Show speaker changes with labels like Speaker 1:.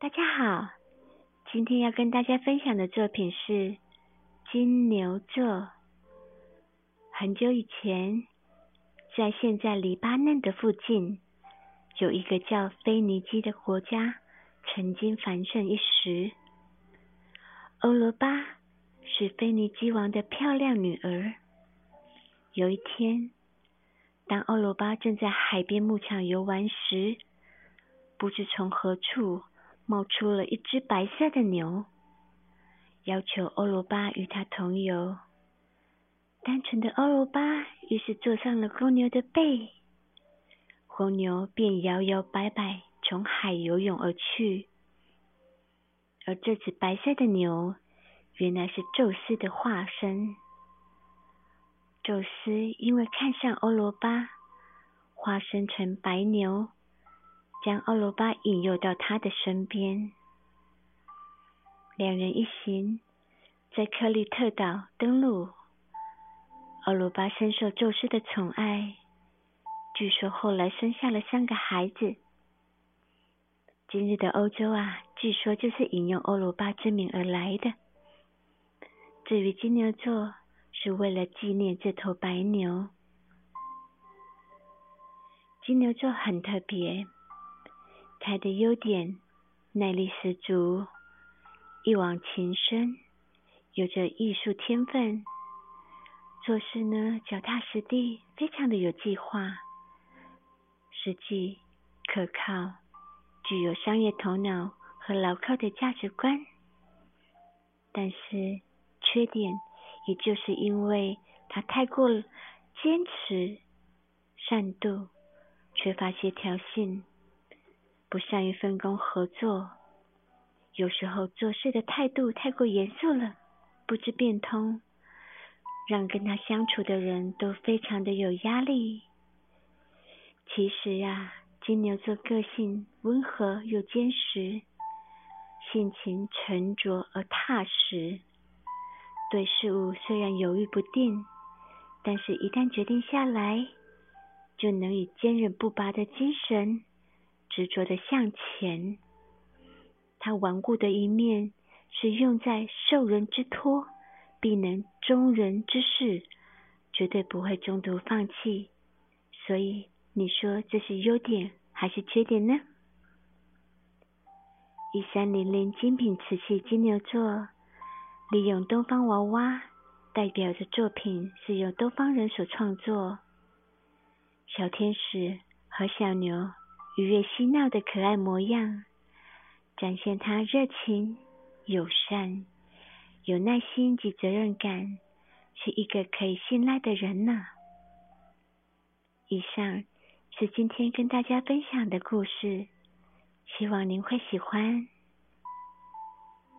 Speaker 1: 大家好，今天要跟大家分享的作品是金牛座。很久以前，在现在黎巴嫩的附近，有一个叫腓尼基的国家，曾经繁盛一时。欧罗巴是腓尼基王的漂亮女儿。有一天，当欧罗巴正在海边牧场游玩时，不知从何处。冒出了一只白色的牛，要求欧罗巴与它同游。单纯的欧罗巴于是坐上了公牛的背，公牛便摇摇摆摆从海游泳而去。而这只白色的牛，原来是宙斯的化身。宙斯因为看上欧罗巴，化身成白牛。将欧罗巴引诱到他的身边，两人一行在克利特岛登陆。欧罗巴深受宙斯的宠爱，据说后来生下了三个孩子。今日的欧洲啊，据说就是引用欧罗巴之名而来的。至于金牛座，是为了纪念这头白牛。金牛座很特别。他的优点，耐力十足，一往情深，有着艺术天分，做事呢脚踏实地，非常的有计划，实际可靠，具有商业头脑和牢靠的价值观。但是缺点，也就是因为他太过坚持、善妒，缺乏协调性。不善于分工合作，有时候做事的态度太过严肃了，不知变通，让跟他相处的人都非常的有压力。其实呀，金牛座个性温和又坚实，性情沉着而踏实，对事物虽然犹豫不定，但是一旦决定下来，就能以坚韧不拔的精神。执着的向前，他顽固的一面是用在受人之托，必能忠人之事，绝对不会中途放弃。所以你说这是优点还是缺点呢？一三零零精品瓷器金牛座，利用东方娃娃代表着作品是由东方人所创作，小天使和小牛。愉悦嬉闹的可爱模样，展现他热情、友善、有耐心及责任感，是一个可以信赖的人呢。以上是今天跟大家分享的故事，希望您会喜欢。